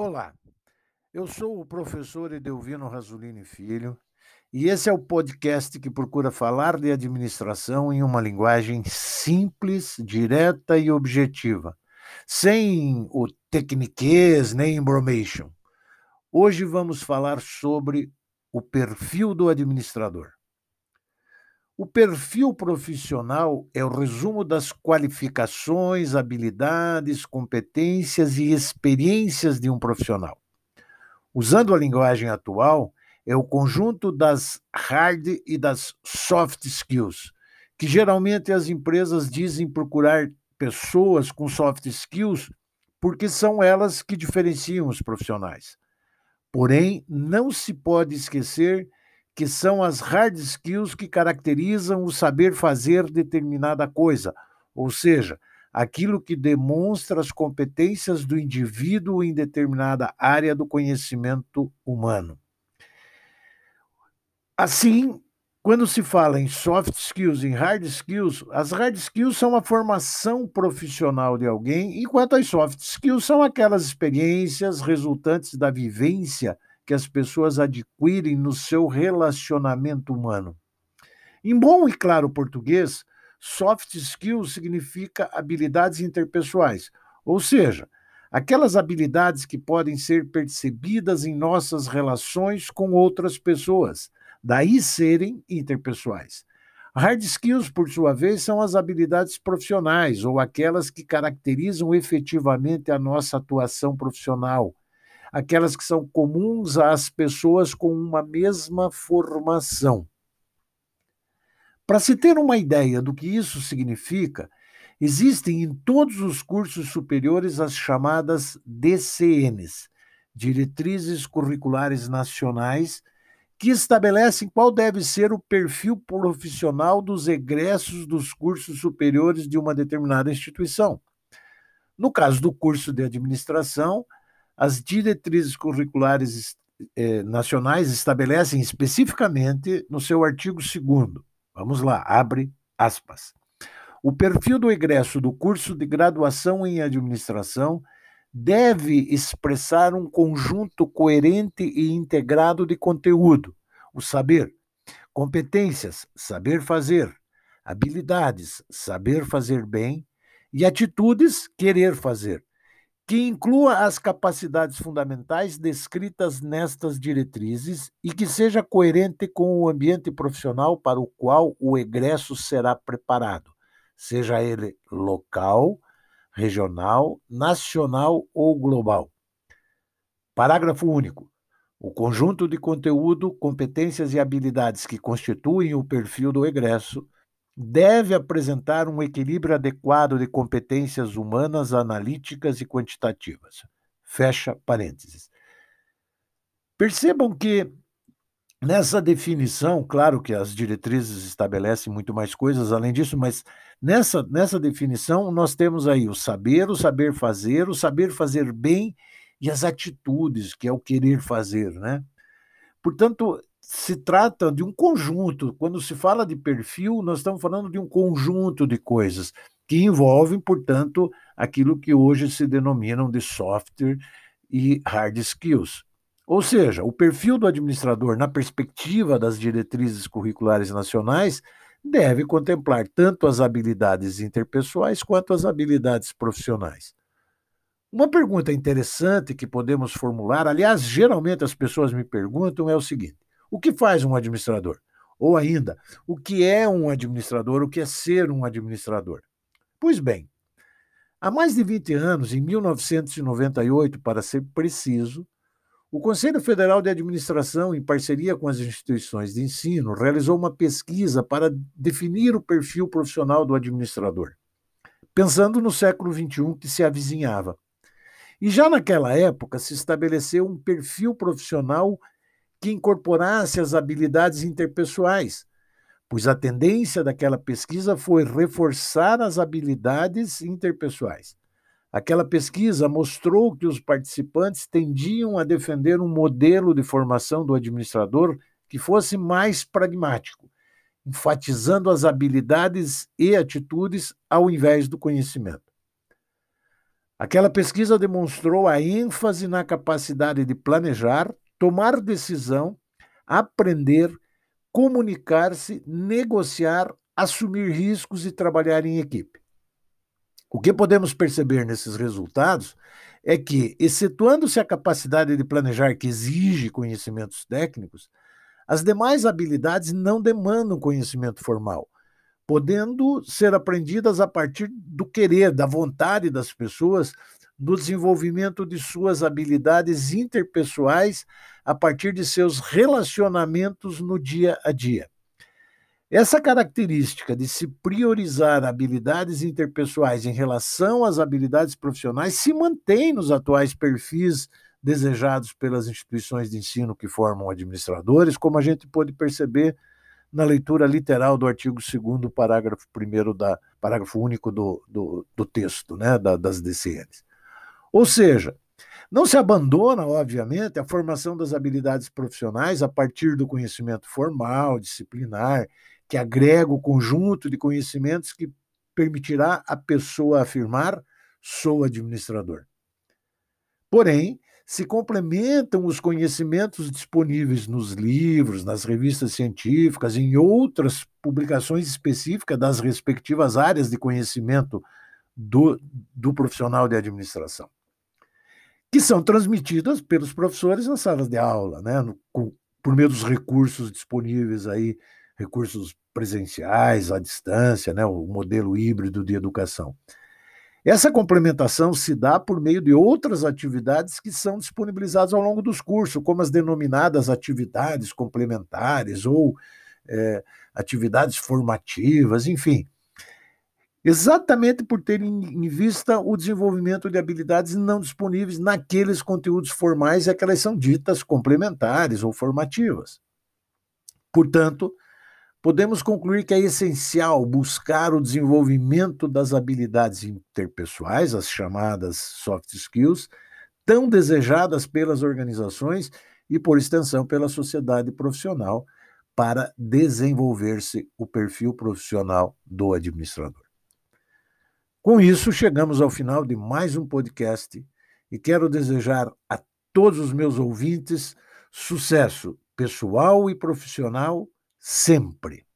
Olá, eu sou o professor Edelvino Rasulini Filho e esse é o podcast que procura falar de administração em uma linguagem simples, direta e objetiva, sem o tecniquez nem embromation. Hoje vamos falar sobre o perfil do administrador. O perfil profissional é o resumo das qualificações, habilidades, competências e experiências de um profissional. Usando a linguagem atual, é o conjunto das hard e das soft skills, que geralmente as empresas dizem procurar pessoas com soft skills porque são elas que diferenciam os profissionais. Porém, não se pode esquecer que são as hard skills que caracterizam o saber fazer determinada coisa, ou seja, aquilo que demonstra as competências do indivíduo em determinada área do conhecimento humano. Assim, quando se fala em soft skills e hard skills, as hard skills são a formação profissional de alguém, enquanto as soft skills são aquelas experiências resultantes da vivência que as pessoas adquirem no seu relacionamento humano. Em bom e claro português, soft skills significa habilidades interpessoais, ou seja, aquelas habilidades que podem ser percebidas em nossas relações com outras pessoas, daí serem interpessoais. Hard skills, por sua vez, são as habilidades profissionais ou aquelas que caracterizam efetivamente a nossa atuação profissional, aquelas que são comuns às pessoas com uma mesma formação. Para se ter uma ideia do que isso significa, existem em todos os cursos superiores as chamadas DCNs, Diretrizes Curriculares Nacionais, que estabelecem qual deve ser o perfil profissional dos egressos dos cursos superiores de uma determinada instituição. No caso do curso de administração, as diretrizes curriculares eh, nacionais estabelecem especificamente no seu artigo 2 Vamos lá, abre aspas. O perfil do egresso do curso de graduação em administração deve expressar um conjunto coerente e integrado de conteúdo, o saber, competências, saber fazer, habilidades, saber fazer bem e atitudes, querer fazer, que inclua as capacidades fundamentais descritas nestas diretrizes e que seja coerente com o ambiente profissional para o qual o egresso será preparado, seja ele local, regional, nacional ou global. Parágrafo único. O conjunto de conteúdo, competências e habilidades que constituem o perfil do egresso deve apresentar um equilíbrio adequado de competências humanas, analíticas e quantitativas. Fecha parênteses. Percebam que nessa definição, claro que as diretrizes estabelecem muito mais coisas além disso, mas nessa, nessa definição nós temos aí o saber, o saber fazer, o saber fazer bem e as atitudes, que é o querer fazer, né? Portanto, se trata de um conjunto. Quando se fala de perfil, nós estamos falando de um conjunto de coisas que envolvem, portanto, aquilo que hoje se denominam de software e hard skills. Ou seja, o perfil do administrador, na perspectiva das diretrizes curriculares nacionais, deve contemplar tanto as habilidades interpessoais quanto as habilidades profissionais. Uma pergunta interessante que podemos formular, aliás, geralmente as pessoas me perguntam, é o seguinte: o que faz um administrador? Ou ainda, o que é um administrador? O que é ser um administrador? Pois bem, há mais de 20 anos, em 1998, para ser preciso, o Conselho Federal de Administração, em parceria com as instituições de ensino, realizou uma pesquisa para definir o perfil profissional do administrador, pensando no século XXI que se avizinhava. E já naquela época se estabeleceu um perfil profissional que incorporasse as habilidades interpessoais, pois a tendência daquela pesquisa foi reforçar as habilidades interpessoais. Aquela pesquisa mostrou que os participantes tendiam a defender um modelo de formação do administrador que fosse mais pragmático, enfatizando as habilidades e atitudes ao invés do conhecimento. Aquela pesquisa demonstrou a ênfase na capacidade de planejar, tomar decisão, aprender, comunicar-se, negociar, assumir riscos e trabalhar em equipe. O que podemos perceber nesses resultados é que, excetuando-se a capacidade de planejar que exige conhecimentos técnicos, as demais habilidades não demandam conhecimento formal, podendo ser aprendidas a partir do querer, da vontade das pessoas, do desenvolvimento de suas habilidades interpessoais a partir de seus relacionamentos no dia a dia. Essa característica de se priorizar habilidades interpessoais em relação às habilidades profissionais se mantém nos atuais perfis desejados pelas instituições de ensino que formam administradores, como a gente pôde perceber na leitura literal do artigo 2 parágrafo 1 da parágrafo único do, do, do texto, né, da, das DCNs. Ou seja, não se abandona, obviamente, a formação das habilidades profissionais a partir do conhecimento formal, disciplinar que agrega o conjunto de conhecimentos que permitirá a pessoa afirmar: sou administrador. Porém, se complementam os conhecimentos disponíveis nos livros, nas revistas científicas, em outras publicações específicas das respectivas áreas de conhecimento do, do profissional de administração, que são transmitidas pelos professores nas salas de aula, né, no, com, por meio dos recursos disponíveis aí recursos presenciais, à distância, né, o modelo híbrido de educação. Essa complementação se dá por meio de outras atividades que são disponibilizadas ao longo dos cursos, como as denominadas atividades complementares ou é, atividades formativas, enfim. Exatamente por ter em vista o desenvolvimento de habilidades não disponíveis naqueles conteúdos formais é que elas são ditas complementares ou formativas. Portanto, podemos concluir que é essencial buscar o desenvolvimento das habilidades interpessoais, as chamadas soft skills, tão desejadas pelas organizações e, por extensão, pela sociedade profissional, para desenvolver-se o perfil profissional do administrador. Com isso, chegamos ao final de mais um podcast e quero desejar a todos os meus ouvintes sucesso pessoal e profissional sempre.